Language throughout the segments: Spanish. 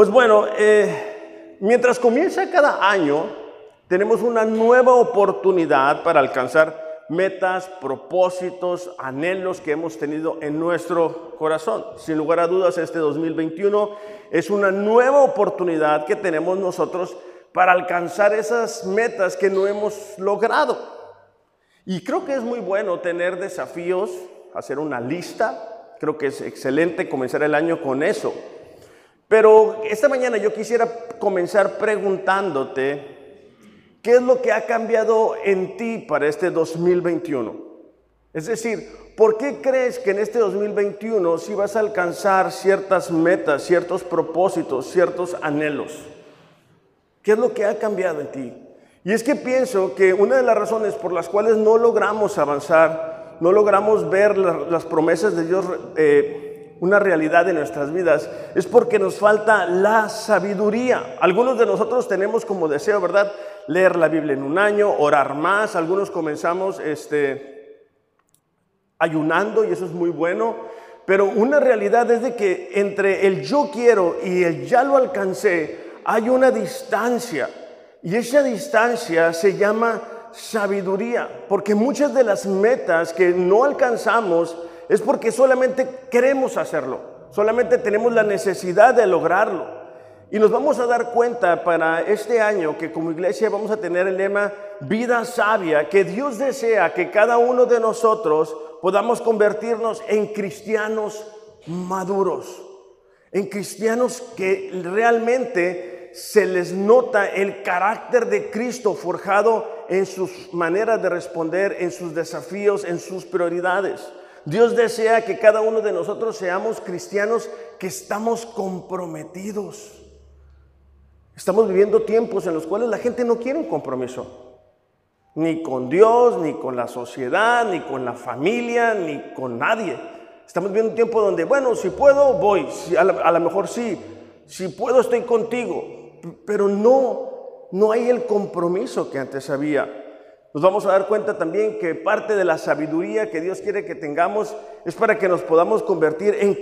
Pues bueno, eh, mientras comienza cada año, tenemos una nueva oportunidad para alcanzar metas, propósitos, anhelos que hemos tenido en nuestro corazón. Sin lugar a dudas, este 2021 es una nueva oportunidad que tenemos nosotros para alcanzar esas metas que no hemos logrado. Y creo que es muy bueno tener desafíos, hacer una lista. Creo que es excelente comenzar el año con eso. Pero esta mañana yo quisiera comenzar preguntándote, ¿qué es lo que ha cambiado en ti para este 2021? Es decir, ¿por qué crees que en este 2021 sí vas a alcanzar ciertas metas, ciertos propósitos, ciertos anhelos? ¿Qué es lo que ha cambiado en ti? Y es que pienso que una de las razones por las cuales no logramos avanzar, no logramos ver las promesas de Dios, eh, una realidad en nuestras vidas, es porque nos falta la sabiduría. Algunos de nosotros tenemos como deseo, ¿verdad? Leer la Biblia en un año, orar más. Algunos comenzamos este, ayunando y eso es muy bueno. Pero una realidad es de que entre el yo quiero y el ya lo alcancé, hay una distancia y esa distancia se llama sabiduría, porque muchas de las metas que no alcanzamos es porque solamente queremos hacerlo, solamente tenemos la necesidad de lograrlo. Y nos vamos a dar cuenta para este año que como iglesia vamos a tener el lema vida sabia, que Dios desea que cada uno de nosotros podamos convertirnos en cristianos maduros, en cristianos que realmente se les nota el carácter de Cristo forjado en sus maneras de responder, en sus desafíos, en sus prioridades. Dios desea que cada uno de nosotros seamos cristianos que estamos comprometidos. Estamos viviendo tiempos en los cuales la gente no quiere un compromiso, ni con Dios, ni con la sociedad, ni con la familia, ni con nadie. Estamos viviendo un tiempo donde, bueno, si puedo, voy, a, lo mejor sí, si puedo, estoy contigo, pero no, no hay el compromiso que antes había. Nos vamos a dar cuenta también que parte de la sabiduría que Dios quiere que tengamos es para que nos podamos convertir en,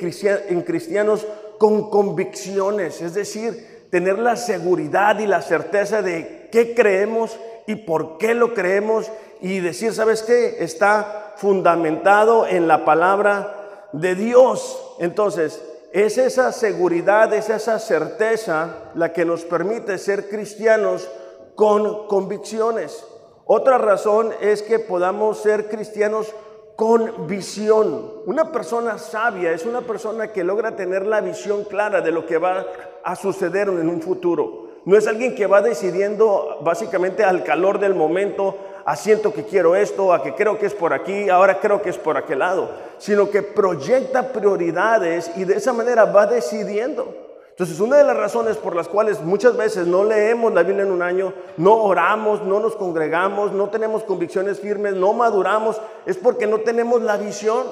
cristianos con convicciones, es decir, tener la seguridad y la certeza de qué creemos y por qué lo creemos y decir, ¿sabes qué? Está fundamentado en la palabra de Dios. Entonces, es esa seguridad, es esa certeza la que nos permite ser cristianos con convicciones. Otra razón es que podamos ser cristianos con visión. Una persona sabia es una persona que logra tener la visión clara de lo que va a suceder en un futuro. No es alguien que va decidiendo básicamente al calor del momento, asiento que quiero esto, a que creo que es por aquí, ahora creo que es por aquel lado, sino que proyecta prioridades y de esa manera va decidiendo. Entonces, una de las razones por las cuales muchas veces no leemos la Biblia en un año, no oramos, no nos congregamos, no tenemos convicciones firmes, no maduramos, es porque no tenemos la visión.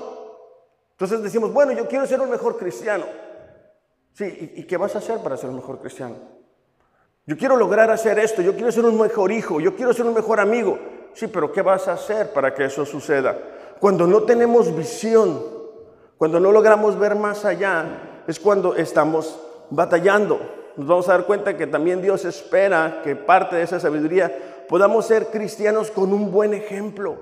Entonces decimos, bueno, yo quiero ser un mejor cristiano. Sí, ¿y, qué vas a hacer para ser un mejor cristiano? Yo quiero lograr hacer esto, yo quiero ser un mejor hijo, yo quiero ser un mejor amigo. Sí, pero ¿qué vas a hacer para que eso suceda? Cuando no tenemos visión, cuando no logramos ver más allá, es cuando estamos batallando. Nos vamos a dar cuenta que también Dios espera que parte de esa sabiduría podamos ser cristianos con un buen ejemplo.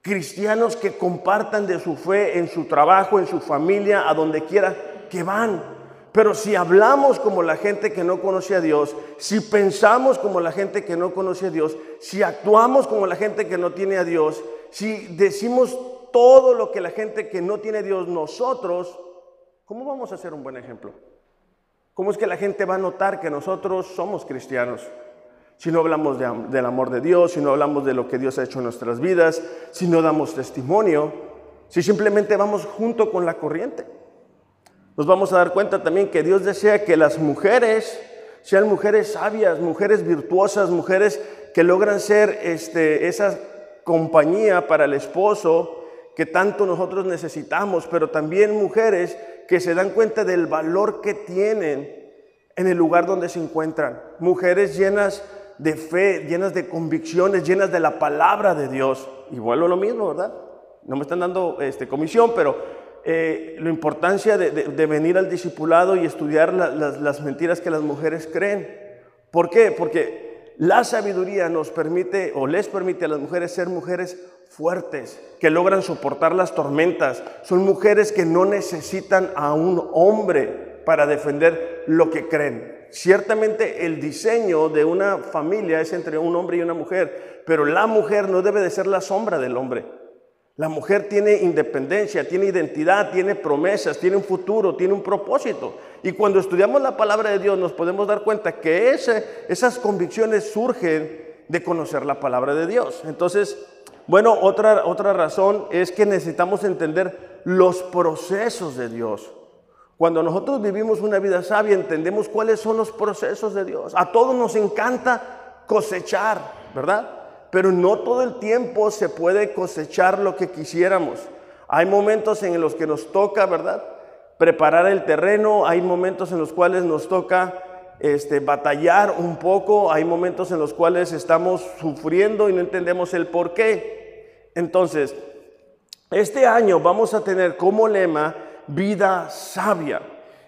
Cristianos que compartan de su fe en su trabajo, en su familia, a donde quiera que van. Pero si hablamos como la gente que no conoce a Dios, si pensamos como la gente que no conoce a Dios, si actuamos como la gente que no tiene a Dios, si decimos todo lo que la gente que no tiene a Dios nosotros, ¿cómo vamos a ser un buen ejemplo? ¿Cómo es que la gente va a notar que nosotros somos cristianos? Si no hablamos del amor de Dios, si no hablamos de lo que Dios ha hecho en nuestras vidas, si no damos testimonio, si simplemente vamos junto con la corriente. Nos vamos a dar cuenta también que Dios desea que las mujeres sean mujeres sabias, mujeres virtuosas, mujeres que logran ser este, esa compañía para el esposo que tanto nosotros necesitamos, pero también mujeres que se dan cuenta del valor que tienen en el lugar donde se encuentran. Mujeres llenas de fe, llenas de convicciones, llenas de la palabra de Dios. Y vuelvo a lo mismo, ¿verdad? No me están dando este, comisión, pero eh, la importancia de, venir al discipulado y estudiar las mentiras que las mujeres creen. ¿Por qué? Porque la sabiduría nos permite o les permite a las mujeres ser mujeres fuertes, que logran soportar las tormentas. Son mujeres que no necesitan a un hombre para defender lo que creen. Ciertamente el diseño de una familia es entre un hombre y una mujer, pero la mujer no debe de ser la sombra del hombre. La mujer tiene independencia, tiene identidad, tiene promesas, tiene un futuro, tiene un propósito. Y cuando estudiamos la palabra de Dios nos podemos dar cuenta que esas convicciones surgen de conocer la palabra de Dios. Entonces, bueno, otra, otra razón es que necesitamos entender los procesos de Dios. Cuando nosotros vivimos una vida sabia, entendemos cuáles son los procesos de Dios. A todos nos encanta cosechar, ¿verdad? Pero no todo el tiempo se puede cosechar lo que quisiéramos. Hay momentos en los que nos toca, ¿verdad? Preparar el terreno, hay momentos en los cuales nos toca este, batallar un poco, hay momentos en los cuales estamos sufriendo y no entendemos el por qué. Entonces, este año vamos a tener como lema vida sabia.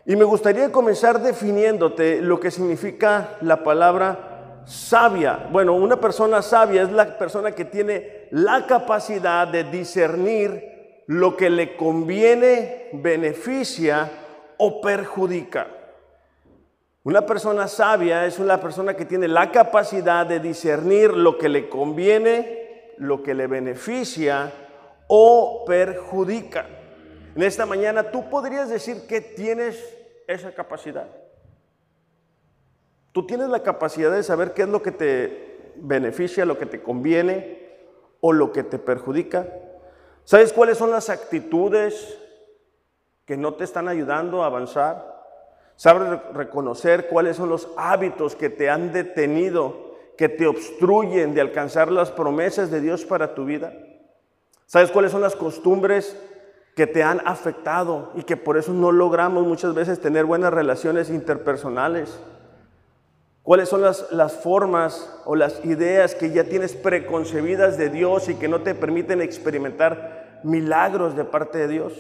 Y me gustaría comenzar definiéndote lo que significa la palabra sabia. Bueno, una persona sabia es la persona que tiene la capacidad de discernir lo que le conviene, beneficia o perjudica. Una persona sabia es una persona que tiene la capacidad de discernir lo que le conviene, lo que le beneficia o perjudica. En esta mañana tú podrías decir que tienes esa capacidad. Tú tienes la capacidad de saber qué es lo que te beneficia, lo que te conviene o lo que te perjudica. ¿Sabes cuáles son las actitudes que no te están ayudando a avanzar? ¿Sabes reconocer cuáles son los hábitos que te han detenido, que te obstruyen de alcanzar las promesas de Dios para tu vida? ¿Sabes cuáles son las costumbres que te han afectado y que por eso no logramos muchas veces tener buenas relaciones interpersonales? ¿Cuáles son las, las, formas o las ideas que ya tienes preconcebidas de Dios y que no te permiten experimentar milagros de parte de Dios?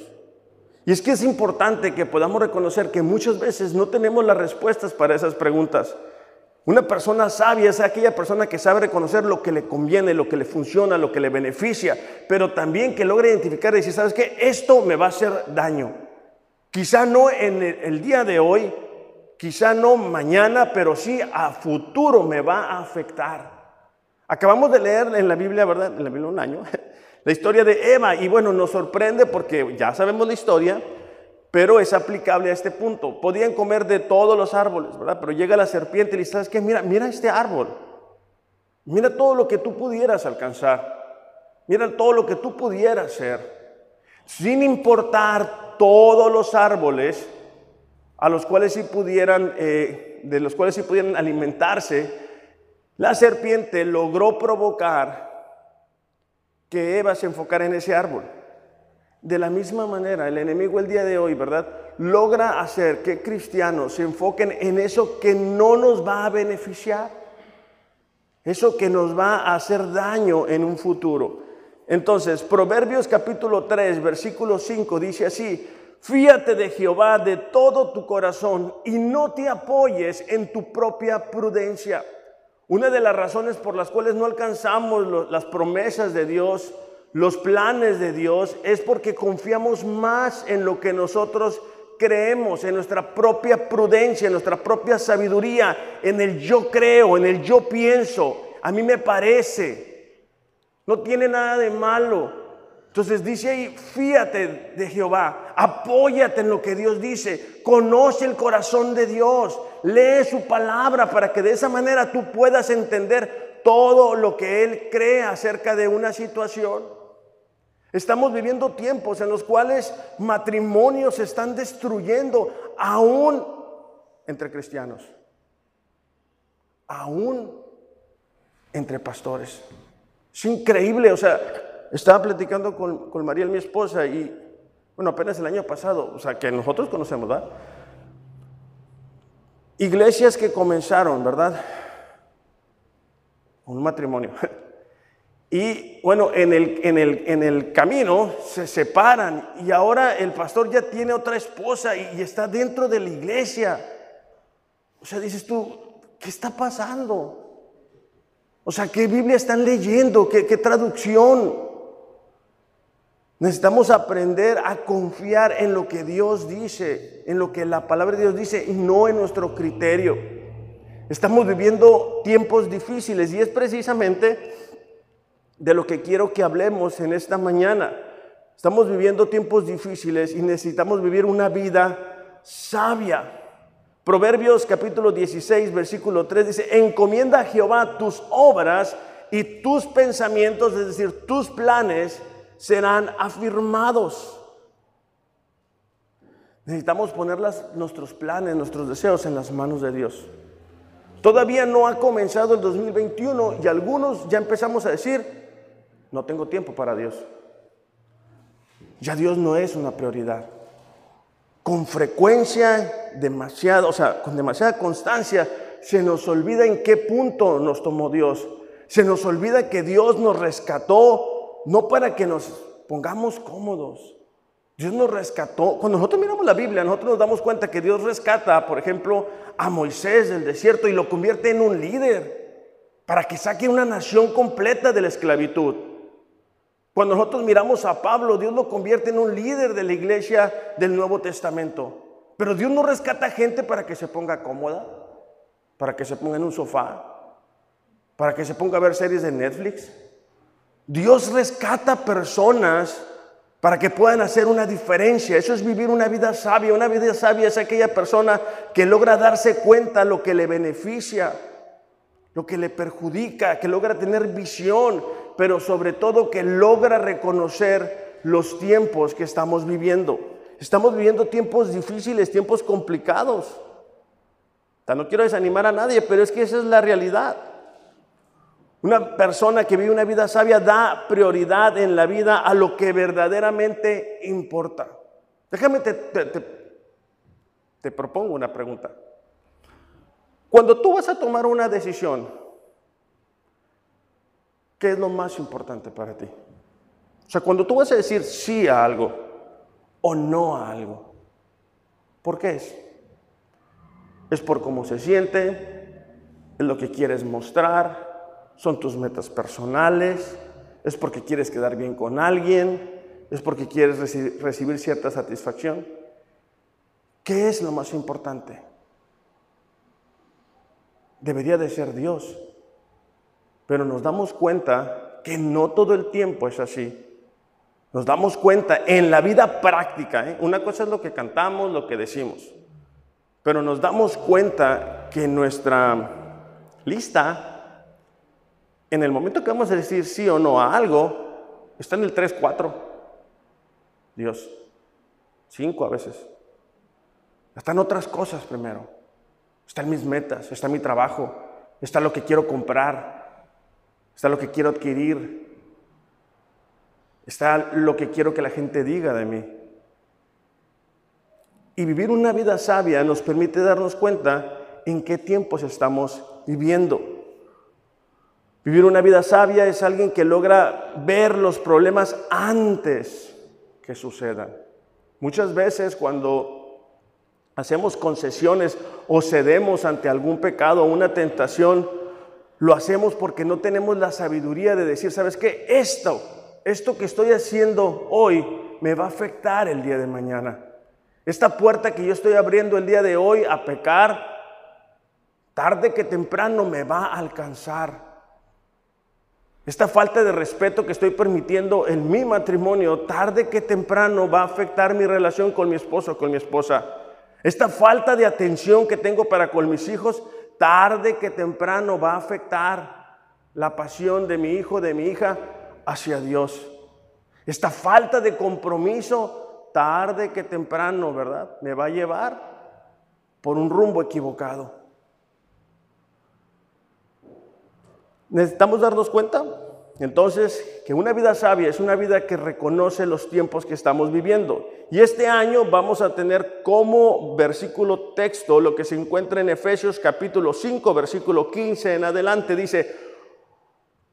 Y es que es importante que podamos reconocer que muchas veces no tenemos las respuestas para esas preguntas. Una persona sabia es aquella persona que sabe reconocer lo que le conviene, lo que le funciona, lo que le beneficia, pero también que logra identificar y decir, ¿sabes qué? Esto me va a hacer daño. Quizá no en el día de hoy, Quizá no mañana, pero sí a futuro me va a afectar. Acabamos de leer en la Biblia, ¿verdad? En la Biblia un año, la historia de Eva. Y bueno, nos sorprende porque ya sabemos la historia, pero es aplicable a este punto. Podían comer de todos los árboles, ¿verdad? Pero llega la serpiente y le ¿sabes qué? Mira, mira este árbol. Mira todo lo que tú pudieras alcanzar. Mira todo lo que tú pudieras ser. Sin importar todos los árboles, a los cuales sí pudieran, eh, de los cuales sí pudieran alimentarse, la serpiente logró provocar que Eva se enfocara en ese árbol. De la misma manera, el enemigo el día de hoy, ¿verdad? Logra hacer que cristianos se enfoquen en eso que no nos va a beneficiar, eso que nos va a hacer daño en un futuro. Entonces, Proverbios capítulo 3, versículo 5 dice así, Fíate de Jehová de todo tu corazón y no te apoyes en tu propia prudencia. Una de las razones por las cuales no alcanzamos las promesas de Dios, los planes de Dios, es porque confiamos más en lo que nosotros creemos, en nuestra propia prudencia, en nuestra propia sabiduría, en el yo creo, en el yo pienso, a mí me parece. No tiene nada de malo. Entonces dice ahí, fíate de Jehová, apóyate en lo que Dios dice, conoce el corazón de Dios, lee su palabra para que de esa manera tú puedas entender todo lo que Él cree acerca de una situación. Estamos viviendo tiempos en los cuales matrimonios se están destruyendo aún entre cristianos, aún entre pastores. Es increíble, o sea, estaba platicando con, con María, mi esposa, y bueno, apenas el año pasado, o sea, que nosotros conocemos, ¿verdad? Iglesias que comenzaron, ¿verdad? Un matrimonio. Y bueno, en el, en, el, en el, camino se separan y ahora el pastor ya tiene otra esposa y, está dentro de la iglesia. O sea, dices tú, ¿qué está pasando? O sea, ¿qué Biblia están leyendo? ¿Qué, qué traducción? Necesitamos aprender a confiar en lo que Dios dice, en lo que la palabra de Dios dice y no en nuestro criterio. Estamos viviendo tiempos difíciles y es precisamente de lo que quiero que hablemos en esta mañana. Estamos viviendo tiempos difíciles y necesitamos vivir una vida sabia. Proverbios capítulo 16, versículo 3 dice, encomienda a Jehová tus obras y tus pensamientos, es decir, tus planes serán afirmados. Necesitamos poner nuestros planes, nuestros deseos en las manos de Dios. Todavía no ha comenzado el 2021 y algunos ya empezamos a decir, no tengo tiempo para Dios. Ya Dios no es una prioridad. Con frecuencia, demasiado, o sea, con demasiada constancia, se nos olvida en qué punto nos tomó Dios. Se nos olvida que Dios nos rescató no para que nos pongamos cómodos. Dios nos rescató. Cuando nosotros miramos la Biblia, nosotros nos damos cuenta que Dios rescata, por ejemplo, a Moisés del desierto y lo convierte en un líder para que saque una nación completa de la esclavitud. Cuando nosotros miramos a Pablo, Dios lo convierte en un líder de la iglesia del Nuevo Testamento. Pero Dios no rescata gente para que se ponga cómoda, para que se ponga en un sofá, para que se ponga a ver series de Netflix. Dios rescata personas para que puedan hacer una diferencia. Eso es vivir una vida sabia. Una vida sabia es aquella persona que logra darse cuenta lo que le beneficia, lo que le perjudica, que logra tener visión, pero sobre todo que logra reconocer los tiempos que estamos viviendo. Estamos viviendo tiempos difíciles, tiempos complicados. No quiero desanimar a nadie, pero es que esa es la realidad. Una persona que vive una vida sabia da prioridad en la vida a lo que verdaderamente importa. Déjame, te, te, propongo una pregunta. Cuando tú vas a tomar una decisión, ¿qué es lo más importante para ti? O sea, cuando tú vas a decir sí a algo o no a algo, ¿por qué es? ¿Es por cómo se siente? ¿Es lo que quieres mostrar? Son tus metas personales, es porque quieres quedar bien con alguien, es porque quieres recibir cierta satisfacción. ¿Qué es lo más importante? Debería de ser Dios. Pero nos damos cuenta que no todo el tiempo es así. Nos damos cuenta en la vida práctica, ¿eh? una cosa es lo que cantamos, lo que decimos, pero nos damos cuenta que nuestra lista en el momento que vamos a decir sí o no a algo, está en el 3, 4. Dios. 5 a veces. Están otras cosas primero. Están mis metas, está mi trabajo, está lo que quiero comprar, está lo que quiero adquirir, está lo que quiero que la gente diga de mí. Y vivir una vida sabia nos permite darnos cuenta en qué tiempos estamos viviendo. Vivir una vida sabia es alguien que logra ver los problemas antes que sucedan. Muchas veces cuando hacemos concesiones o cedemos ante algún pecado o una tentación, lo hacemos porque no tenemos la sabiduría de decir, ¿sabes qué? Esto, esto que estoy haciendo hoy me va a afectar el día de mañana. Esta puerta que yo estoy abriendo el día de hoy a pecar, tarde que temprano me va a alcanzar. Esta falta de respeto que estoy permitiendo en mi matrimonio, tarde que temprano va a afectar mi relación con mi esposo o con mi esposa. Esta falta de atención que tengo para con mis hijos, tarde que temprano va a afectar la pasión de mi hijo, de mi hija hacia Dios. Esta falta de compromiso, tarde que temprano, ¿verdad? Me va a llevar por un rumbo equivocado. Necesitamos darnos cuenta entonces que una vida sabia es una vida que reconoce los tiempos que estamos viviendo. Y este año vamos a tener como versículo texto lo que se encuentra en Efesios capítulo 5, versículo 15 en adelante. Dice,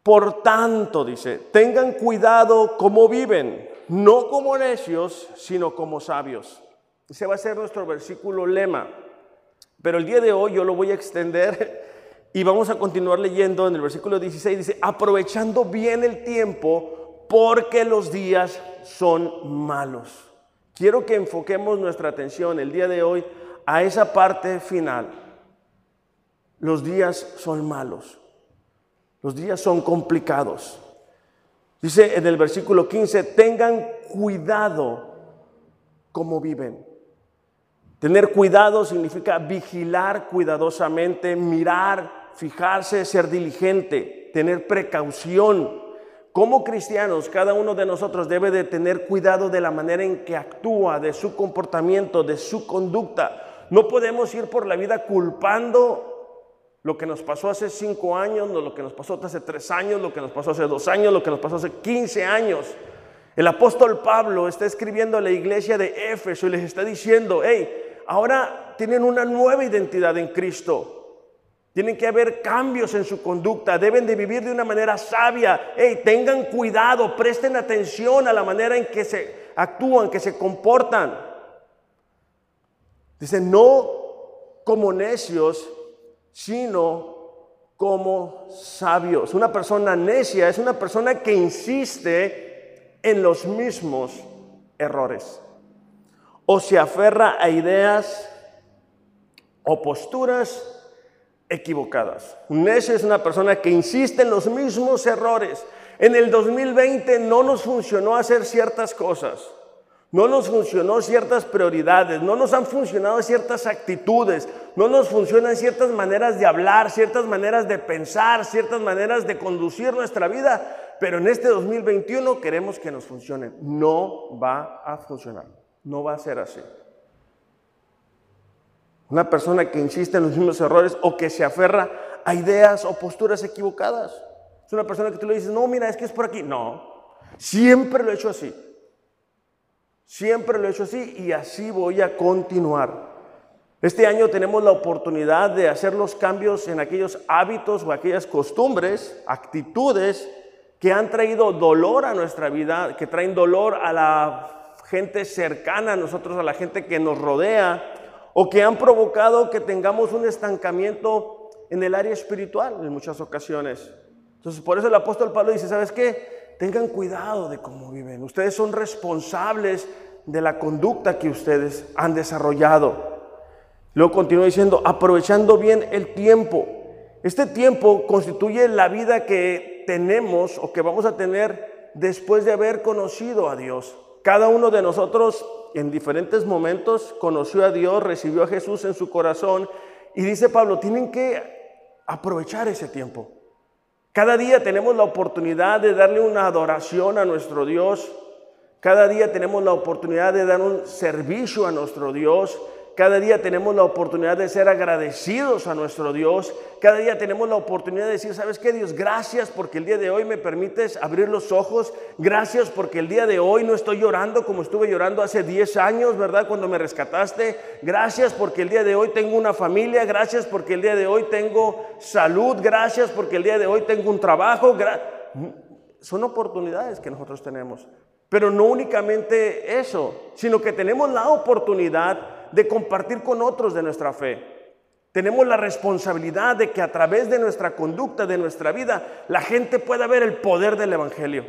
Por tanto, dice, tengan cuidado cómo viven, no como necios, sino como sabios. Ese va a ser nuestro versículo lema. Pero el día de hoy yo lo voy a extender y vamos a continuar leyendo en el versículo 16. Dice, aprovechando bien el tiempo porque los días son malos. Quiero que enfoquemos nuestra atención el día de hoy a esa parte final. Los días son malos. Los días son complicados. Dice en el versículo 15, tengan cuidado como viven. Tener cuidado significa vigilar cuidadosamente, mirar, fijarse, ser diligente, tener precaución. Como cristianos, cada uno de nosotros debe de tener cuidado de la manera en que actúa, de su comportamiento, de su conducta. No podemos ir por la vida culpando lo que nos pasó hace cinco años, lo que nos pasó hace tres años, lo que nos pasó hace dos años, lo que nos pasó hace quince años. El apóstol Pablo está escribiendo a la iglesia de Éfeso y les está diciendo, hey, ahora tienen una nueva identidad en Cristo. Tienen que haber cambios en su conducta, deben de vivir de una manera sabia. Hey, tengan cuidado, presten atención a la manera en que se actúan, que se comportan. Dice, no como necios, sino como sabios. Una persona necia es una persona que insiste en los mismos errores o se aferra a ideas o posturas equivocadas. Necio es una persona que insiste en los mismos errores. En el 2020 no nos funcionó hacer ciertas cosas. No nos funcionó ciertas prioridades, no nos han funcionado ciertas actitudes, no nos funcionan ciertas maneras de hablar, ciertas maneras de pensar, ciertas maneras de conducir nuestra vida, pero en este 2021 queremos que nos funcione. No va a funcionar. No va a ser así. Una persona que insiste en los mismos errores o que se aferra a ideas o posturas equivocadas. Es una persona que tú le dices, no, mira, es que es por aquí. No, siempre lo he hecho así. Siempre lo he hecho así y así voy a continuar. Este año tenemos la oportunidad de hacer los cambios en aquellos hábitos o aquellas costumbres, actitudes que han traído dolor a nuestra vida, que traen dolor a la gente cercana a nosotros, a la gente que nos rodea, o que han provocado que tengamos un estancamiento en el área espiritual en muchas ocasiones. Entonces, por eso el apóstol Pablo dice, ¿sabes qué? Tengan cuidado de cómo viven. Ustedes son responsables de la conducta que ustedes han desarrollado. Luego continúa diciendo, aprovechando bien el tiempo. Este tiempo constituye la vida que tenemos o que vamos a tener después de haber conocido a Dios. Cada uno de nosotros en diferentes momentos conoció a Dios, recibió a Jesús en su corazón y dice Pablo, tienen que aprovechar ese tiempo. Cada día tenemos la oportunidad de darle una adoración a nuestro Dios. Cada día tenemos la oportunidad de dar un servicio a nuestro Dios. Cada día tenemos la oportunidad de ser agradecidos a nuestro Dios. Cada día tenemos la oportunidad de decir, ¿sabes qué Dios? Gracias porque el día de hoy me permites abrir los ojos. Gracias porque el día de hoy no estoy llorando como estuve llorando hace 10 años, ¿verdad? Cuando me rescataste. Gracias porque el día de hoy tengo una familia. Gracias porque el día de hoy tengo salud. Gracias porque el día de hoy tengo un trabajo. Son oportunidades que nosotros tenemos. Pero no únicamente eso, sino que tenemos la oportunidad de compartir con otros de nuestra fe. Tenemos la responsabilidad de que a través de nuestra conducta, de nuestra vida, la gente pueda ver el poder del Evangelio.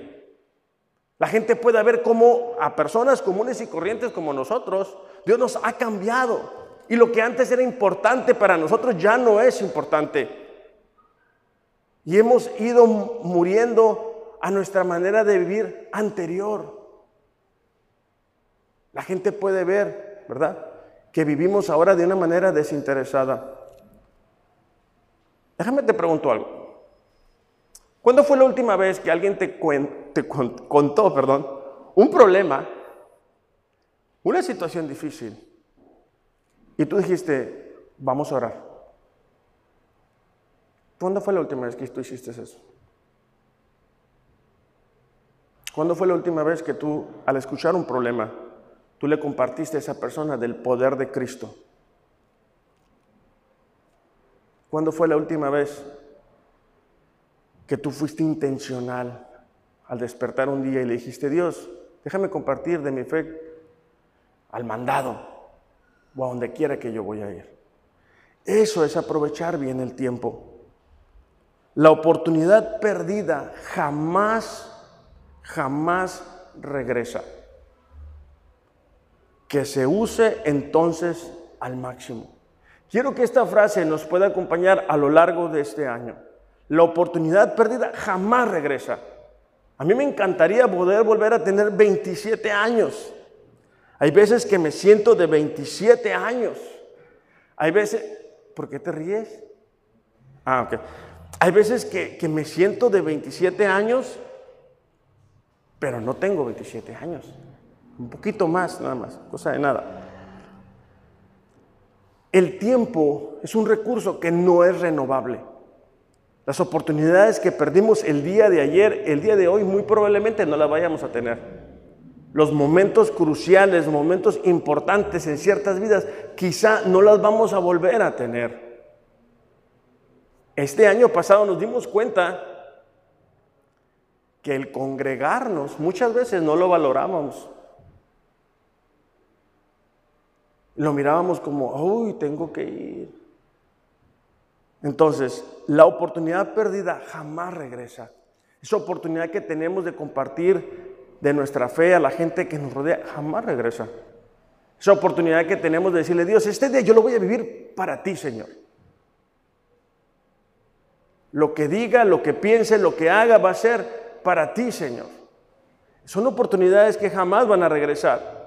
La gente pueda ver cómo a personas comunes y corrientes como nosotros, Dios nos ha cambiado. Y lo que antes era importante para nosotros ya no es importante. Y hemos ido muriendo a nuestra manera de vivir anterior. La gente puede ver, ¿verdad? Que vivimos ahora de una manera desinteresada. Déjame te pregunto algo. ¿Cuándo fue la última vez que alguien te, te contó, perdón, un problema, una situación difícil, y tú dijiste, vamos a orar? ¿Cuándo fue la última vez que tú hiciste eso? ¿Cuándo fue la última vez que tú, al escuchar un problema, tú le compartiste a esa persona del poder de Cristo? ¿Cuándo fue la última vez que tú fuiste intencional al despertar un día y le dijiste, Dios, déjame compartir de mi fe al mandado o a donde quiera que yo voy a ir. Eso es aprovechar bien el tiempo. La oportunidad perdida jamás, jamás regresa. Que se use entonces al máximo. Quiero que esta frase nos pueda acompañar a lo largo de este año. La oportunidad perdida jamás regresa. A mí me encantaría poder volver a tener 27 años. Hay veces que me siento de 27 años. Hay veces, ¿por qué te ríes? Ah, ok. Hay veces que, que me siento de 27 años, pero no tengo 27 años. Un poquito más, nada más, cosa de nada. El tiempo es un recurso que no es renovable. Las oportunidades que perdimos el día de ayer, el día de hoy, muy probablemente no las vayamos a tener. Los momentos cruciales, momentos importantes en ciertas vidas, quizá no las vamos a volver a tener. Este año pasado nos dimos cuenta que el congregarnos muchas veces no lo valorábamos. Lo mirábamos como, uy, tengo que ir. Entonces, la oportunidad perdida jamás regresa. Esa oportunidad que tenemos de compartir de nuestra fe a la gente que nos rodea jamás regresa. Esa oportunidad que tenemos de decirle, Dios, este día yo lo voy a vivir para ti, Señor. Lo que diga, lo que piense, lo que haga va a ser para ti, Señor. Son oportunidades que jamás van a regresar.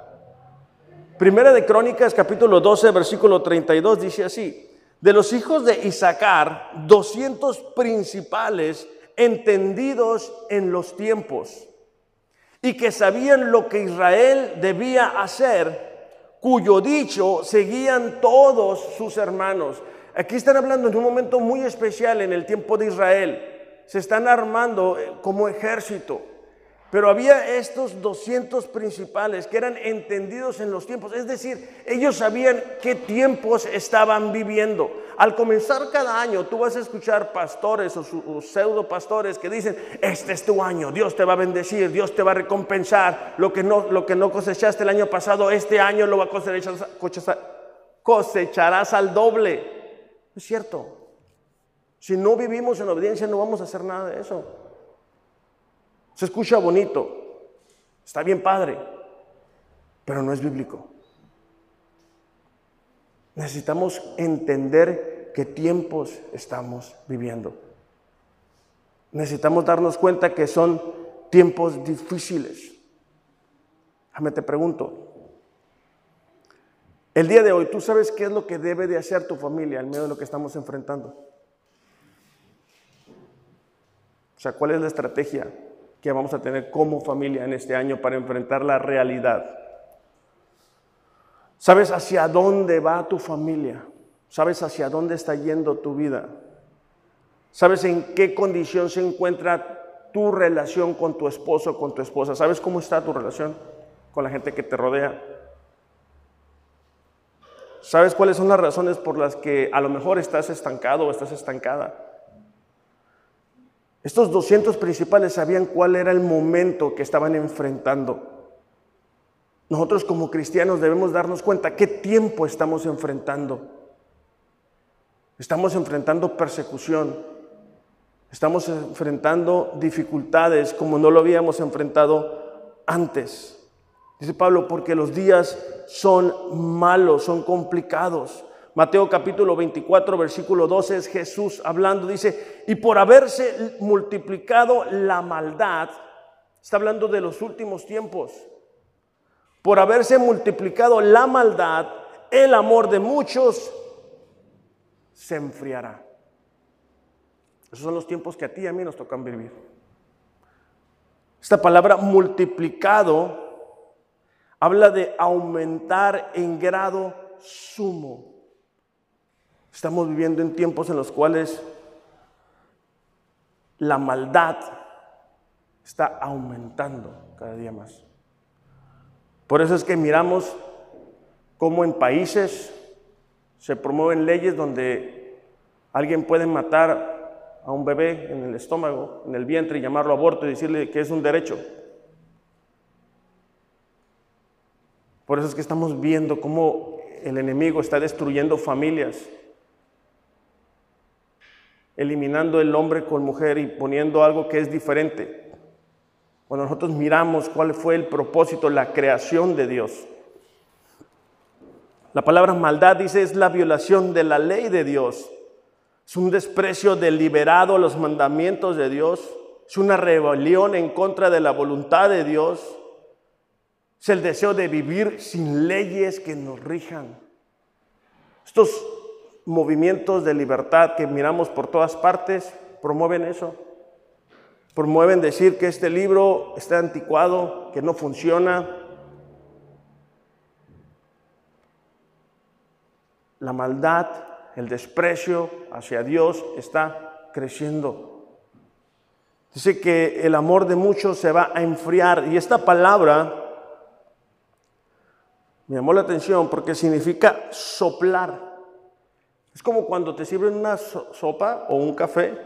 Primera de Crónicas, capítulo 12, versículo 32, dice así, de los hijos de Isaacar, 200 principales entendidos en los tiempos y que sabían lo que Israel debía hacer, cuyo dicho seguían todos sus hermanos. Aquí están hablando en un momento muy especial en el tiempo de Israel. Se están armando eh, como ejército. Pero había estos 200 principales que eran entendidos en los tiempos. Es decir, ellos sabían qué tiempos estaban viviendo. Al comenzar cada año, tú vas a escuchar pastores o, pseudo pastores que dicen, este es tu año, Dios te va a bendecir, Dios te va a recompensar. Lo que no, lo que no cosechaste el año pasado, este año lo va a cosechar, cosecharás al doble es cierto. Si no vivimos en obediencia no vamos a hacer nada de eso. Se escucha bonito, está bien padre, pero no es bíblico. Necesitamos entender qué tiempos estamos viviendo. Necesitamos darnos cuenta que son tiempos difíciles. Déjame te pregunto, el día de hoy, ¿tú sabes qué es lo que debe de hacer tu familia en medio de lo que estamos enfrentando? O sea, ¿cuál es la estrategia que vamos a tener como familia en este año para enfrentar la realidad? ¿Sabes hacia dónde va tu familia? ¿Sabes hacia dónde está yendo tu vida? ¿Sabes en qué condición se encuentra tu relación con tu esposo, con tu esposa? ¿Sabes cómo está tu relación con la gente que te rodea? ¿Sabes cuáles son las razones por las que a lo mejor estás estancado o estás estancada? Estos 200 principales sabían cuál era el momento que estaban enfrentando. Nosotros como cristianos debemos darnos cuenta qué tiempo estamos enfrentando. Estamos enfrentando persecución. Estamos enfrentando dificultades como no lo habíamos enfrentado antes. Dice Pablo, porque los días son malos, son complicados. Mateo capítulo 24, versículo 12 es Jesús hablando, dice, y por haberse multiplicado la maldad, está hablando de los últimos tiempos, por haberse multiplicado la maldad, el amor de muchos se enfriará. Esos son los tiempos que a ti y a mí nos tocan vivir. Esta palabra multiplicado habla de aumentar en grado sumo. Estamos viviendo en tiempos en los cuales la maldad está aumentando cada día más. Por eso es que miramos cómo en países se promueven leyes donde alguien puede matar a un bebé en el estómago, en el vientre, y llamarlo aborto y decirle que es un derecho. Por eso es que estamos viendo cómo el enemigo está destruyendo familias, eliminando el hombre con mujer y poniendo algo que es diferente. Cuando nosotros miramos cuál fue el propósito, la creación de Dios. La palabra maldad dice es la violación de la ley de Dios. Es un desprecio deliberado a los mandamientos de Dios. Es una rebelión en contra de la voluntad de Dios. Es el deseo de vivir sin leyes que nos rijan. Estos movimientos de libertad que miramos por todas partes promueven eso. Promueven decir que este libro está anticuado, que no funciona. La maldad, el desprecio hacia Dios está creciendo. Dice que el amor de muchos se va a enfriar. Y esta palabra me llamó la atención porque significa soplar. Es como cuando te sirven una sopa o un café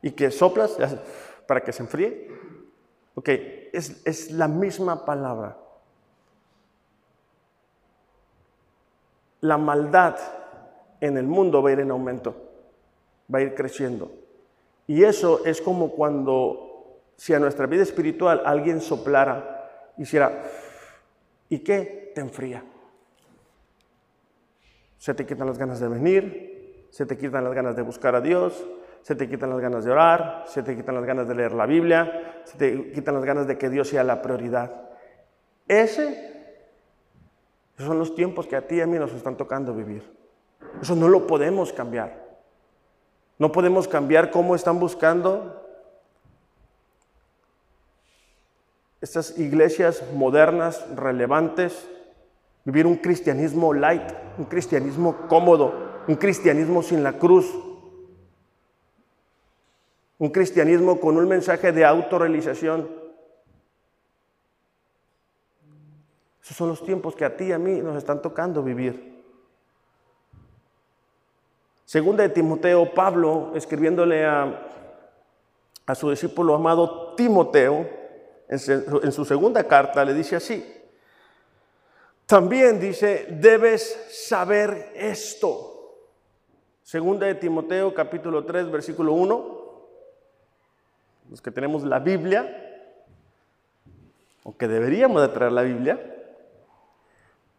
y que soplas para que se enfríe. Ok, es, es la misma palabra. La maldad en el mundo va a ir en aumento, va a ir creciendo. Y eso es como cuando, si a nuestra vida espiritual alguien soplara, hiciera, ¿y qué? te enfría. Se te quitan las ganas de venir, se te quitan las ganas de buscar a Dios, se te quitan las ganas de orar, se te quitan las ganas de leer la Biblia, se te quitan las ganas de que Dios sea la prioridad. Ese, son los tiempos que a ti y a mí nos están tocando vivir. Eso no lo podemos cambiar. No podemos cambiar cómo están buscando estas iglesias modernas, relevantes, Vivir un cristianismo light, un cristianismo cómodo, un cristianismo sin la cruz. Un cristianismo con un mensaje de autorrealización. Esos son los tiempos que a ti y a mí nos están tocando vivir. Segunda de Timoteo, Pablo, escribiéndole a, a su discípulo amado Timoteo, en su segunda carta, le dice así, también dice, debes saber esto. Segunda de Timoteo capítulo 3 versículo 1. Los que tenemos la Biblia, o que deberíamos de traer la Biblia,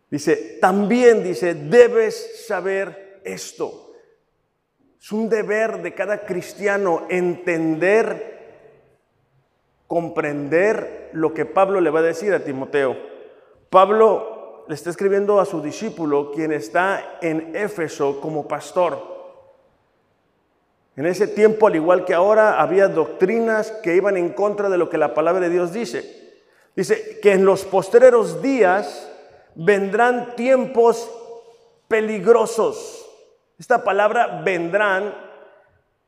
dice, también dice, debes saber esto. Es un deber de cada cristiano entender, comprender lo que Pablo le va a decir a Timoteo. Pablo le está escribiendo a su discípulo, quien está en Éfeso como pastor. En ese tiempo, al igual que ahora, había doctrinas que iban en contra de lo que la palabra de Dios dice. Dice que en los postreros días vendrán tiempos peligrosos. Esta palabra vendrán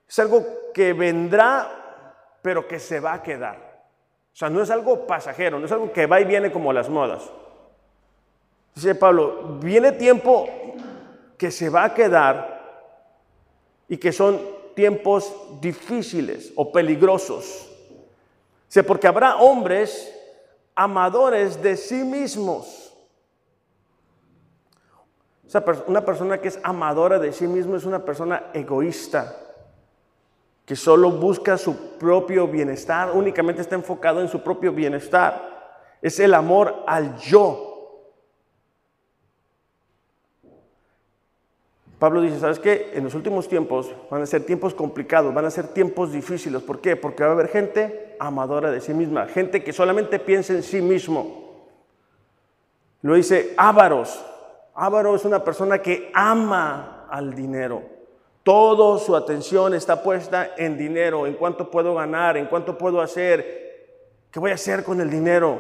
es algo que vendrá, pero que se va a quedar. O sea, no es algo pasajero, no es algo que va y viene como las modas. Dice Pablo, viene tiempo que se va a quedar y que son tiempos difíciles o peligrosos. Dice, porque habrá hombres amadores de sí mismos. una persona que es amadora de sí mismo es una persona egoísta, que solo busca su propio bienestar, únicamente está enfocado en su propio bienestar. Es el amor al yo. Pablo dice, ¿sabes qué? En los últimos tiempos van a ser tiempos complicados, van a ser tiempos difíciles. ¿Por qué? Porque va a haber gente amadora de sí misma, gente que solamente piensa en sí mismo. Lo dice ávaros. Ávaro es una persona que ama al dinero. Toda su atención está puesta en dinero, en cuánto puedo ganar, en cuánto puedo hacer, qué voy a hacer con el dinero.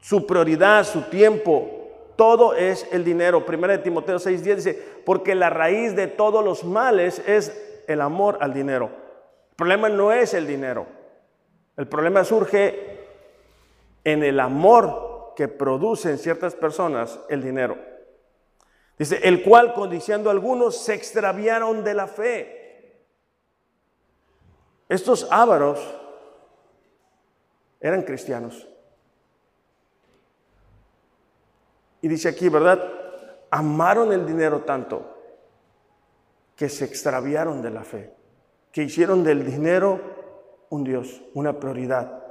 Su prioridad, su tiempo, todo es el dinero. Primera de Timoteo 6:10 dice, porque la raíz de todos los males es el amor al dinero. El problema no es el dinero. El problema surge en el amor que producen ciertas personas el dinero. Dice, el cual codiciando algunos se extraviaron de la fe. Estos ávaros eran cristianos. Y dice aquí, ¿verdad? Amaron el dinero tanto que se extraviaron de la fe, que hicieron del dinero un Dios, una prioridad.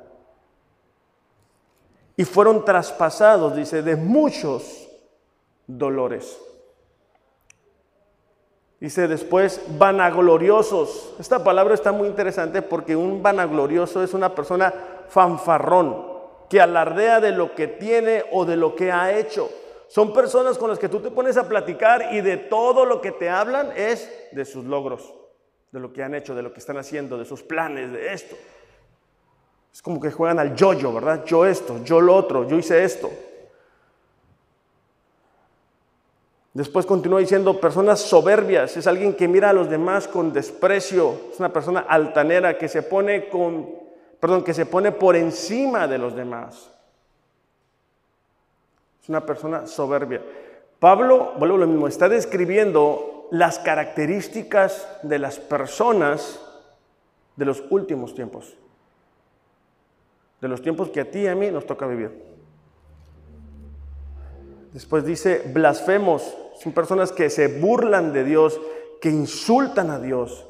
Y fueron traspasados, dice, de muchos dolores. Dice después, vanagloriosos. Esta palabra está muy interesante porque un vanaglorioso es una persona fanfarrón, que alardea de lo que tiene o de lo que ha hecho. Son personas con las que tú te pones a platicar y de todo lo que te hablan es de sus logros, de lo que han hecho, de lo que están haciendo, de sus planes, de esto. Es como que juegan al yo-yo, ¿verdad? Yo esto, yo lo otro, yo hice esto. Después continúa diciendo, personas soberbias, es alguien que mira a los demás con desprecio, es una persona altanera que se pone con, perdón, que se pone por encima de los demás. Es una persona soberbia. Pablo, vuelvo lo mismo, está describiendo las características de las personas de los últimos tiempos. De los tiempos que a ti y a mí nos toca vivir. Después dice blasfemos. Son personas que se burlan de Dios, que insultan a Dios.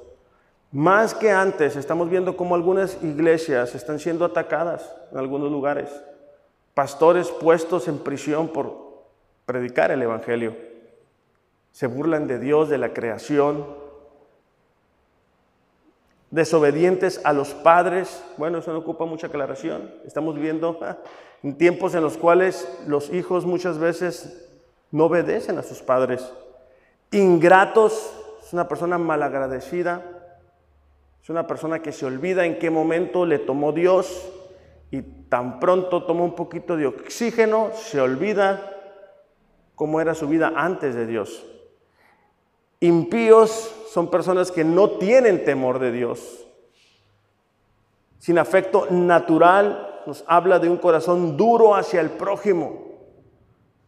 Más que antes, estamos viendo cómo algunas iglesias están siendo atacadas en algunos lugares pastores puestos en prisión por predicar el Evangelio. Se burlan de Dios, de la creación, desobedientes a los padres. Bueno, eso no ocupa mucha aclaración. Estamos viviendo ah, en tiempos en los cuales los hijos muchas veces no obedecen a sus padres. Ingratos, es una persona malagradecida, es una persona que se olvida en qué momento le tomó Dios tan pronto toma un poquito de oxígeno, se olvida cómo era su vida antes de Dios. Impíos son personas que no tienen temor de Dios. Sin afecto natural nos habla de un corazón duro hacia el prójimo.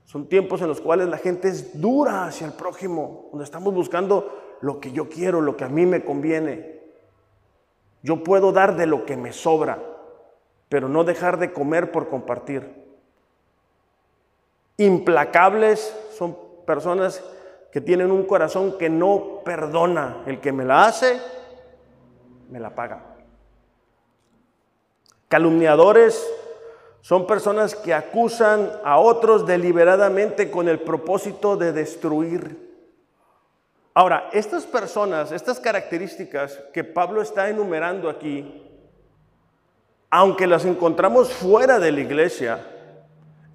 Son tiempos en los cuales la gente es dura hacia el prójimo, donde estamos buscando lo que yo quiero, lo que a mí me conviene. Yo puedo dar de lo que me sobra pero no dejar de comer por compartir. Implacables son personas que tienen un corazón que no perdona. El que me la hace, me la paga. Calumniadores son personas que acusan a otros deliberadamente con el propósito de destruir. Ahora, estas personas, estas características que Pablo está enumerando aquí, aunque las encontramos fuera de la iglesia,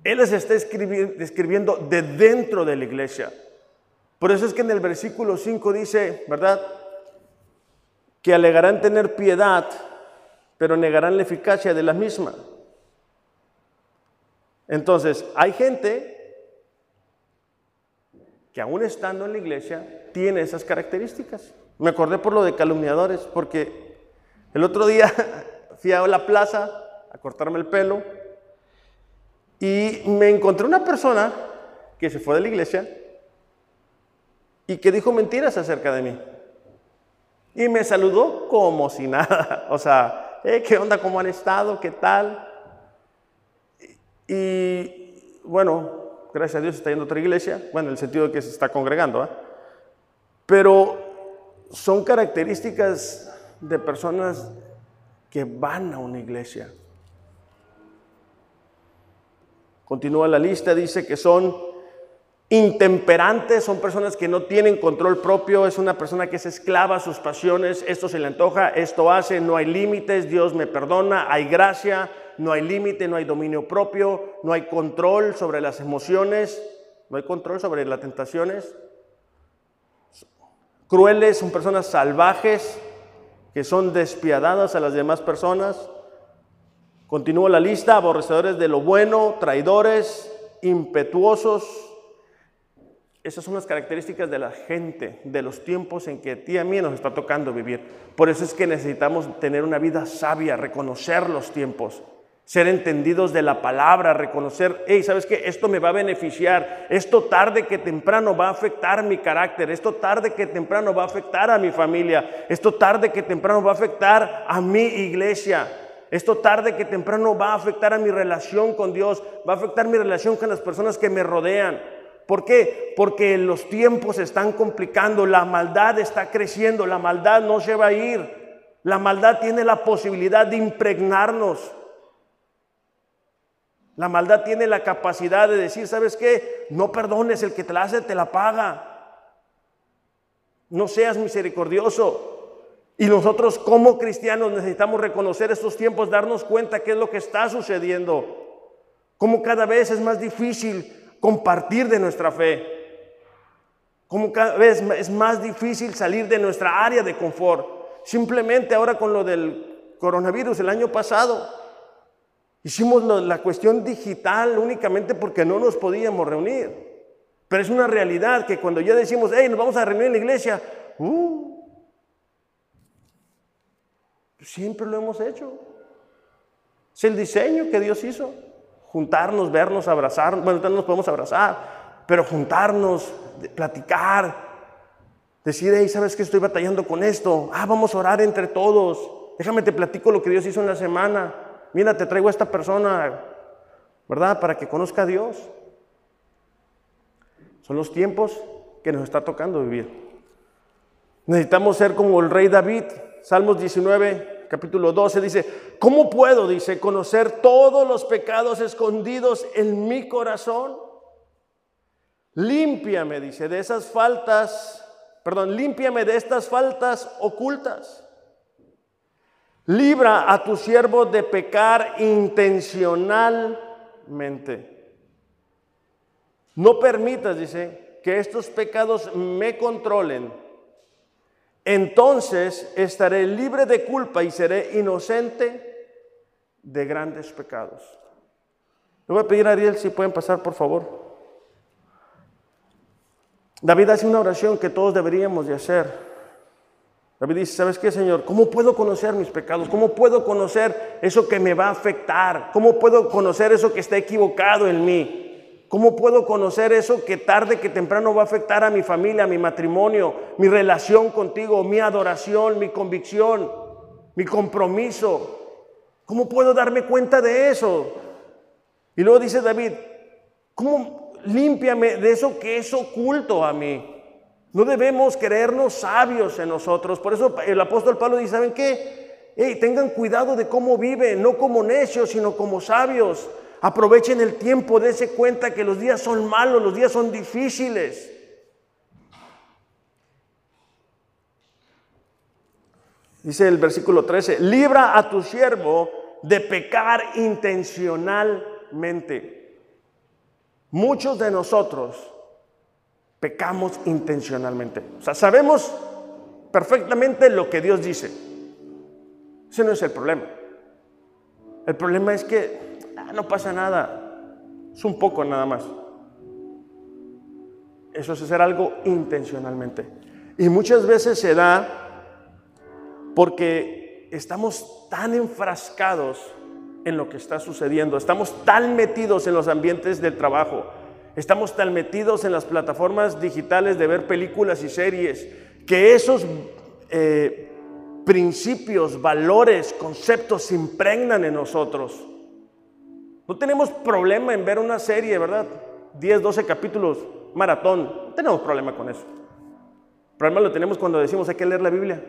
Él les está describiendo de dentro de la iglesia. Por eso es que en el versículo 5 dice, ¿verdad? Que alegarán tener piedad, pero negarán la eficacia de la misma. Entonces, hay gente que aún estando en la iglesia tiene esas características. Me acordé por lo de calumniadores, porque el otro día fui a la plaza a cortarme el pelo y me encontré una persona que se fue de la iglesia y que dijo mentiras acerca de mí. Y me saludó como si nada. O sea, eh, ¿qué onda? ¿Cómo han estado? ¿Qué tal? Y bueno, gracias a Dios está yendo a otra iglesia. Bueno, en el sentido de que se está congregando. ¿ah? Pero son características de personas que van a una iglesia. Continúa la lista, dice que son intemperantes, son personas que no tienen control propio, es una persona que es esclava a sus pasiones, esto se le antoja, esto hace, no hay límites, Dios me perdona, hay gracia, no hay límite, no hay dominio propio, no hay control sobre las emociones, no hay control sobre las tentaciones. Crueles, son personas salvajes, que son despiadadas a las demás personas. Continúa la lista, aborrecedores de lo bueno, traidores, impetuosos. Esas son las características de la gente, de los tiempos en que a ti y a mí nos está tocando vivir. Por eso es que necesitamos tener una vida sabia, reconocer los tiempos, ser entendidos de la palabra, reconocer, hey, ¿sabes qué? Esto me va a beneficiar, esto tarde que temprano va a afectar mi carácter, esto tarde que temprano va a afectar a mi familia, esto tarde que temprano va a afectar a mi iglesia, esto tarde que temprano va a afectar a mi relación con Dios, va a afectar mi relación con las personas que me rodean. ¿Por qué? Porque los tiempos se están complicando, la maldad está creciendo, la maldad no se va a ir, la maldad tiene la posibilidad de impregnarnos. La maldad tiene la capacidad de decir, ¿sabes qué? No perdones, el que te la hace te la paga. No seas misericordioso. Y nosotros como cristianos necesitamos reconocer estos tiempos, darnos cuenta qué es lo que está sucediendo. Cómo cada vez es más difícil compartir de nuestra fe. Cómo cada vez es más difícil salir de nuestra área de confort. Simplemente ahora con lo del coronavirus el año pasado, Hicimos la cuestión digital únicamente porque no nos podíamos reunir. Pero es una realidad que cuando ya decimos, hey, nos vamos a reunir en la iglesia, uh, siempre lo hemos hecho. Es el diseño que Dios hizo. Juntarnos, vernos, abrazar. Bueno, no nos podemos abrazar, pero juntarnos, platicar, decir, hey, ¿sabes que estoy batallando con esto? Ah, vamos a orar entre todos. Déjame te platico lo que Dios hizo en la semana mira, te traigo a esta persona, ¿verdad? Para que conozca a Dios. Son los tiempos que nos está tocando vivir. Necesitamos ser como el rey David. Salmos 19, capítulo 12 dice, ¿cómo puedo, dice, conocer todos los pecados escondidos en mi corazón? Límpiame, dice, de esas faltas, perdón, límpiame de estas faltas ocultas. Libra a tu siervo de pecar intencionalmente. No permitas, dice, que estos pecados me controlen. Entonces estaré libre de culpa y seré inocente de grandes pecados. Le voy a pedir a Ariel si pueden pasar, por favor. David hace una oración que todos deberíamos de hacer. David dice, ¿sabes qué, Señor? ¿Cómo puedo conocer mis pecados? ¿Cómo puedo conocer eso que me va a afectar? ¿Cómo puedo conocer eso que está equivocado en mí? ¿Cómo puedo conocer eso que tarde que temprano va a afectar a mi familia, a mi matrimonio, mi relación contigo, mi adoración, mi convicción, mi compromiso? ¿Cómo puedo darme cuenta de eso? Y luego dice David, ¿cómo límpiame de eso que es oculto a mí? No debemos creernos sabios en nosotros. Por eso el apóstol Pablo dice, ¿saben qué? Hey, tengan cuidado de cómo viven, no como necios, sino como sabios. Aprovechen el tiempo, dense cuenta que los días son malos, los días son difíciles. Dice el versículo 13, libra a tu siervo de pecar intencionalmente. Muchos de nosotros pecamos intencionalmente. O sea, sabemos perfectamente lo que Dios dice. Ese no es el problema. El problema es que ah, no pasa nada. Es un poco nada más. Eso es hacer algo intencionalmente. Y muchas veces se da porque estamos tan enfrascados en lo que está sucediendo, estamos tan metidos en los ambientes del trabajo, Estamos tan metidos en las plataformas digitales de ver películas y series que esos eh, principios, valores, conceptos se impregnan en nosotros. No tenemos problema en ver una serie, ¿verdad? 10, 12 capítulos, maratón. No tenemos problema con eso. El problema lo tenemos cuando decimos hay que leer la Biblia.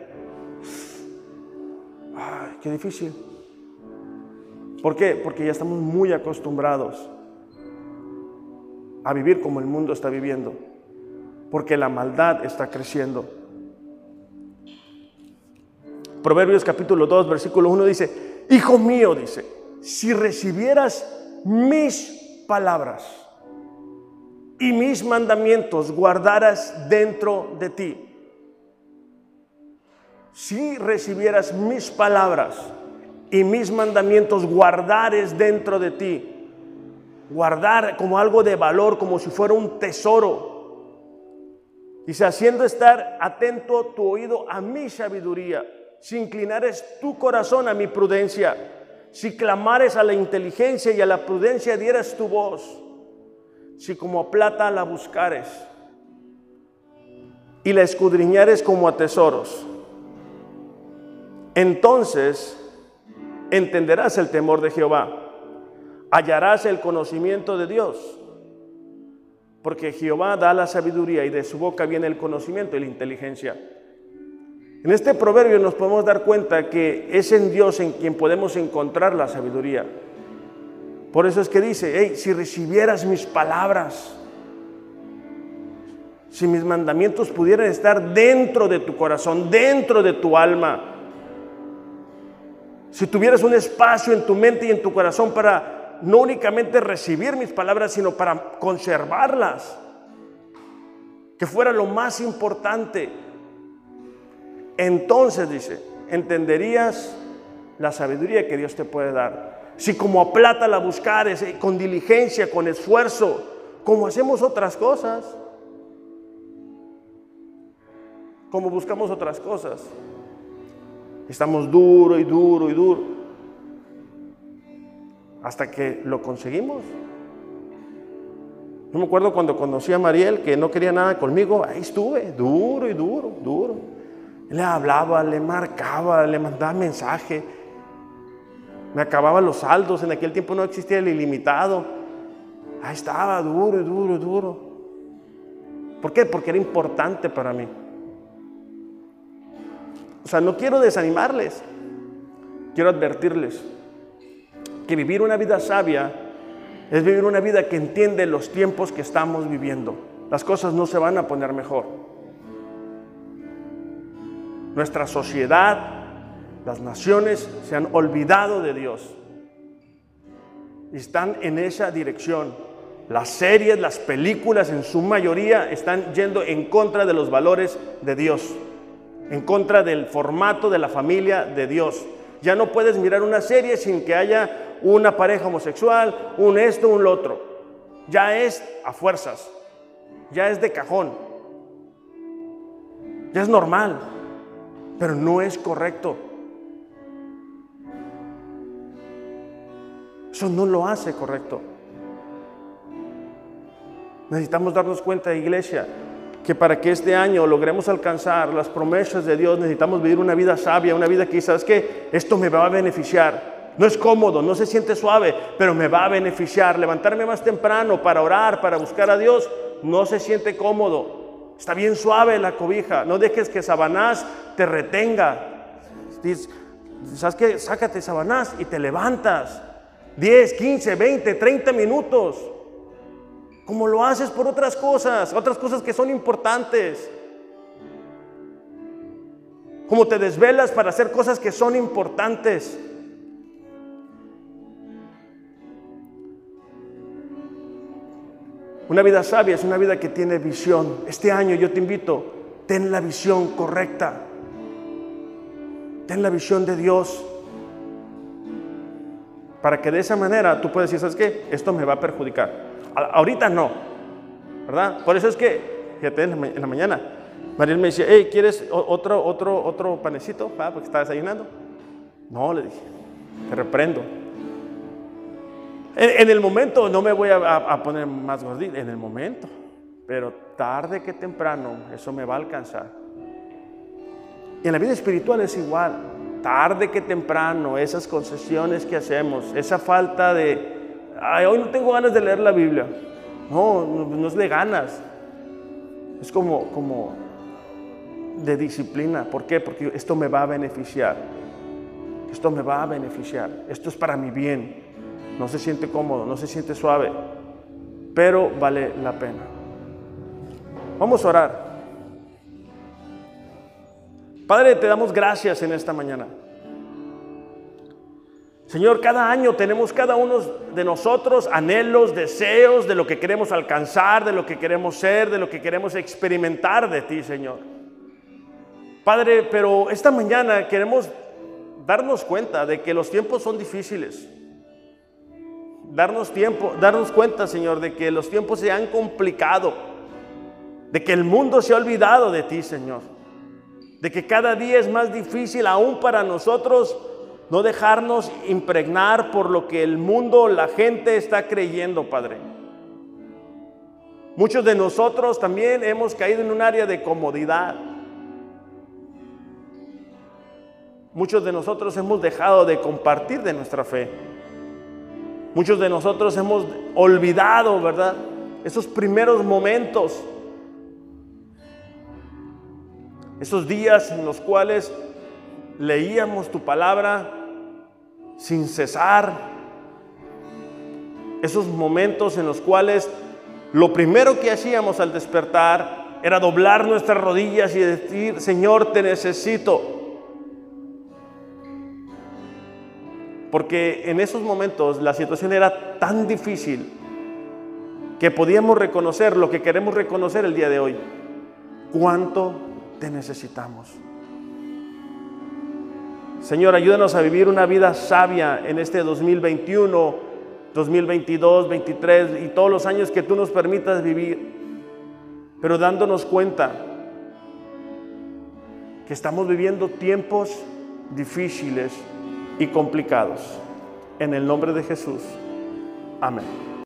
Ay, qué difícil. ¿Por qué? Porque ya estamos muy acostumbrados a vivir como el mundo está viviendo, porque la maldad está creciendo. Proverbios capítulo 2, versículo 1 dice, Hijo mío, dice, si recibieras mis palabras y mis mandamientos guardaras dentro de ti, si recibieras mis palabras y mis mandamientos guardares dentro de ti, guardar como algo de valor, como si fuera un tesoro. Dice, haciendo estar atento tu oído a mi sabiduría, si inclinares tu corazón a mi prudencia, Si clamares a la inteligencia y a la prudencia dieras tu voz, si como a plata la buscares y la escudriñares como a tesoros, entonces entenderás el temor de Jehová, hallarás el conocimiento de Dios, porque Jehová da la sabiduría y de su boca viene el conocimiento y la inteligencia. En este proverbio nos podemos dar cuenta que es en Dios en quien podemos encontrar la sabiduría. Por eso es que dice, hey, si recibieras mis palabras, si mis mandamientos pudieran estar dentro de tu corazón, dentro de tu alma, si tuvieras un espacio en tu mente y en tu corazón para no únicamente recibir mis palabras, sino para conservarlas, que fuera lo más importante, entonces dice, entenderías la sabiduría que Dios te puede dar. Si como a plata la buscares, eh, con diligencia, con esfuerzo, como hacemos otras cosas, como buscamos otras cosas, estamos duro y duro y duro, hasta que lo conseguimos. Yo me acuerdo cuando conocí a Mariel que no quería nada conmigo, ahí estuve, duro y duro, duro. Le hablaba, le marcaba, le mandaba mensaje me acababa los saldos, en aquel tiempo no existía el ilimitado. Ahí estaba, duro, duro, duro. ¿Por qué? Porque era importante para mí. O sea, no quiero desanimarles, quiero advertirles que vivir una vida sabia es vivir una vida que entiende los tiempos que estamos viviendo. Las cosas no se van a poner mejor. Nuestra sociedad las naciones se han olvidado de Dios. Están en esa dirección. Las series, las películas en su mayoría están yendo en contra de los valores de Dios, en contra del formato de la familia de Dios. Ya no puedes mirar una serie sin que haya una pareja homosexual, un esto, un lo otro. Ya es a fuerzas, ya es de cajón, ya es normal, pero no es correcto. Eso no lo hace correcto. Necesitamos darnos cuenta, iglesia, que para que este año logremos alcanzar las promesas de Dios, necesitamos vivir una vida sabia, una vida que, ¿sabes que Esto me va a beneficiar. No es cómodo, no se siente suave, pero me va a beneficiar. Levantarme más temprano para orar, para buscar a Dios, no se siente cómodo. Está bien suave la cobija. No dejes que Sabanás te retenga. ¿Sabes qué? Sácate Sabanás y te levantas. 10, 15, 20, 30 minutos. Como lo haces por otras cosas, otras cosas que son importantes. Como te desvelas para hacer cosas que son importantes. Una vida sabia es una vida que tiene visión. Este año yo te invito, ten la visión correcta. Ten la visión de Dios. Para que de esa manera tú puedas decir, ¿sabes qué? Esto me va a perjudicar. ahorita no, ¿verdad? Por eso es que, fíjate, en la, mañana, Mariel me decía, hey, ¿quieres otro, otro, otro panecito? Ah, porque está desayunando. No, le dije, te reprendo. En, el momento no me voy a, poner más gordito, en el momento. Pero tarde que temprano eso me va a alcanzar. Y en la vida espiritual es igual tarde que temprano, esas concesiones que hacemos, esa falta de, hoy no tengo ganas de leer la Biblia. No, no, es de ganas. Es como, como de disciplina. ¿Por qué? Porque esto me va a beneficiar. Esto me va a beneficiar. Esto es para mi bien. No se siente cómodo, no se siente suave, pero vale la pena. Vamos a orar. Padre, te damos gracias en esta mañana. Señor, cada año tenemos cada uno de nosotros anhelos, deseos de lo que queremos alcanzar, de lo que queremos ser, de lo que queremos experimentar de ti, Señor. Padre, pero esta mañana queremos darnos cuenta de que los tiempos son difíciles. Darnos tiempo, darnos cuenta, Señor, de que los tiempos se han complicado, de que el mundo se ha olvidado de ti, Señor de que cada día es más difícil aún para nosotros no dejarnos impregnar por lo que el mundo, la gente está creyendo, Padre. Muchos de nosotros también hemos caído en un área de comodidad. Muchos de nosotros hemos dejado de compartir de nuestra fe. Muchos de nosotros hemos olvidado, ¿verdad? Esos primeros momentos. Esos días en los cuales leíamos tu palabra sin cesar. Esos momentos en los cuales lo primero que hacíamos al despertar era doblar nuestras rodillas y decir, Señor, te necesito. Porque en esos momentos la situación era tan difícil que podíamos reconocer lo que queremos reconocer el día de hoy. ¿Cuánto te necesitamos? Señor, ayúdanos a vivir una vida sabia en este 2021, 2022, 2023 y todos los años que tú nos permitas vivir, pero dándonos cuenta que estamos viviendo tiempos difíciles y complicados. En el nombre de Jesús. Amén.